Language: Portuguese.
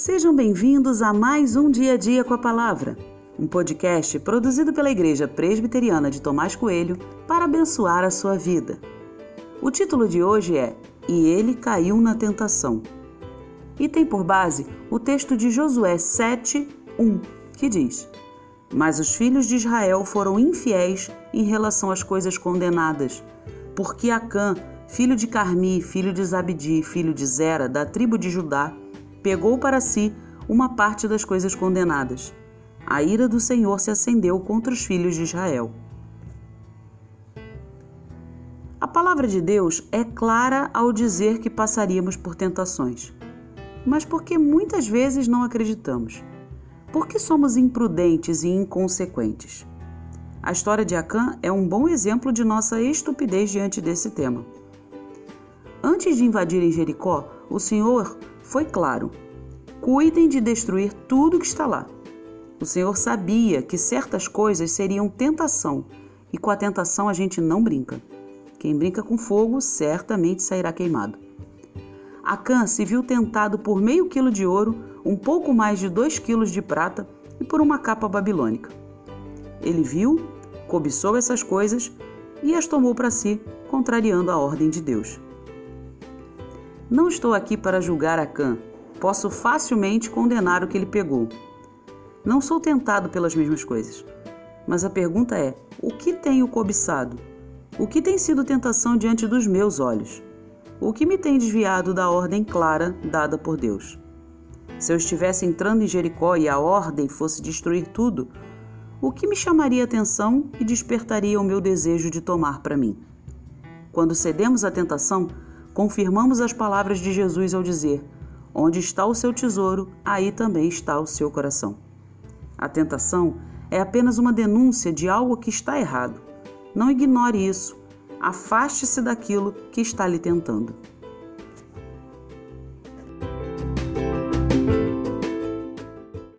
Sejam bem-vindos a mais um Dia a Dia com a Palavra, um podcast produzido pela Igreja Presbiteriana de Tomás Coelho para abençoar a sua vida. O título de hoje é E ele caiu na tentação. E tem por base o texto de Josué 7, 1, que diz: Mas os filhos de Israel foram infiéis em relação às coisas condenadas, porque Acã, filho de Carmi, filho de Zabdi, filho de Zera, da tribo de Judá, pegou para si uma parte das coisas condenadas. A ira do Senhor se acendeu contra os filhos de Israel. A palavra de Deus é clara ao dizer que passaríamos por tentações. Mas por que muitas vezes não acreditamos? Por que somos imprudentes e inconsequentes? A história de Acã é um bom exemplo de nossa estupidez diante desse tema. Antes de invadirem Jericó, o Senhor foi claro: cuidem de destruir tudo que está lá. O Senhor sabia que certas coisas seriam tentação, e com a tentação a gente não brinca. Quem brinca com fogo certamente sairá queimado. Acã se viu tentado por meio quilo de ouro, um pouco mais de dois quilos de prata e por uma capa babilônica. Ele viu, cobiçou essas coisas e as tomou para si, contrariando a ordem de Deus. Não estou aqui para julgar Acã. Posso facilmente condenar o que ele pegou. Não sou tentado pelas mesmas coisas. Mas a pergunta é: o que tenho cobiçado? O que tem sido tentação diante dos meus olhos? O que me tem desviado da ordem clara dada por Deus? Se eu estivesse entrando em Jericó e a ordem fosse destruir tudo, o que me chamaria atenção e despertaria o meu desejo de tomar para mim? Quando cedemos à tentação, confirmamos as palavras de Jesus ao dizer: Onde está o seu tesouro, aí também está o seu coração. A tentação é apenas uma denúncia de algo que está errado. Não ignore isso. Afaste-se daquilo que está lhe tentando.